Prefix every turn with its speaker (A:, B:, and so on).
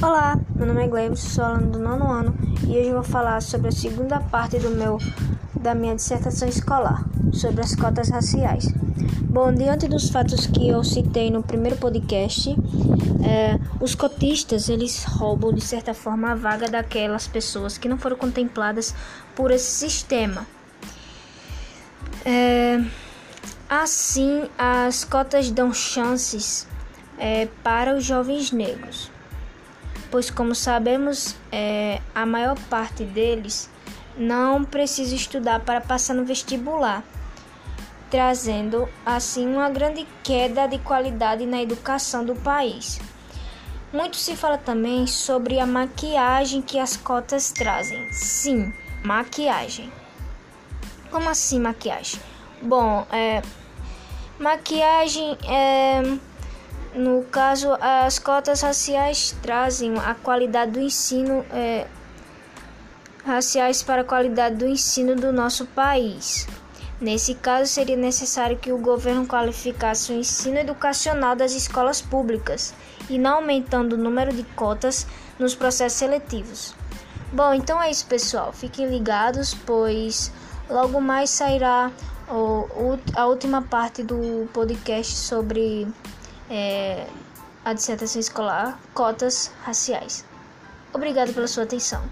A: Olá, meu nome é Gleibs, sou aluno do nono ano e hoje vou falar sobre a segunda parte do meu da minha dissertação escolar sobre as cotas raciais. Bom, diante dos fatos que eu citei no primeiro podcast, é, os cotistas eles roubam de certa forma a vaga daquelas pessoas que não foram contempladas por esse sistema. É, assim, as cotas dão chances é, para os jovens negros pois, como sabemos, é, a maior parte deles não precisa estudar para passar no vestibular, trazendo assim uma grande queda de qualidade na educação do país. Muito se fala também sobre a maquiagem que as cotas trazem. Sim, maquiagem. Como assim maquiagem? Bom, é, maquiagem é no caso, as cotas raciais trazem a qualidade do ensino é, raciais para a qualidade do ensino do nosso país. Nesse caso, seria necessário que o governo qualificasse o ensino educacional das escolas públicas e não aumentando o número de cotas nos processos seletivos. Bom, então é isso, pessoal. Fiquem ligados, pois logo mais sairá a última parte do podcast sobre é, a dissertação escolar, cotas raciais. Obrigado pela sua atenção.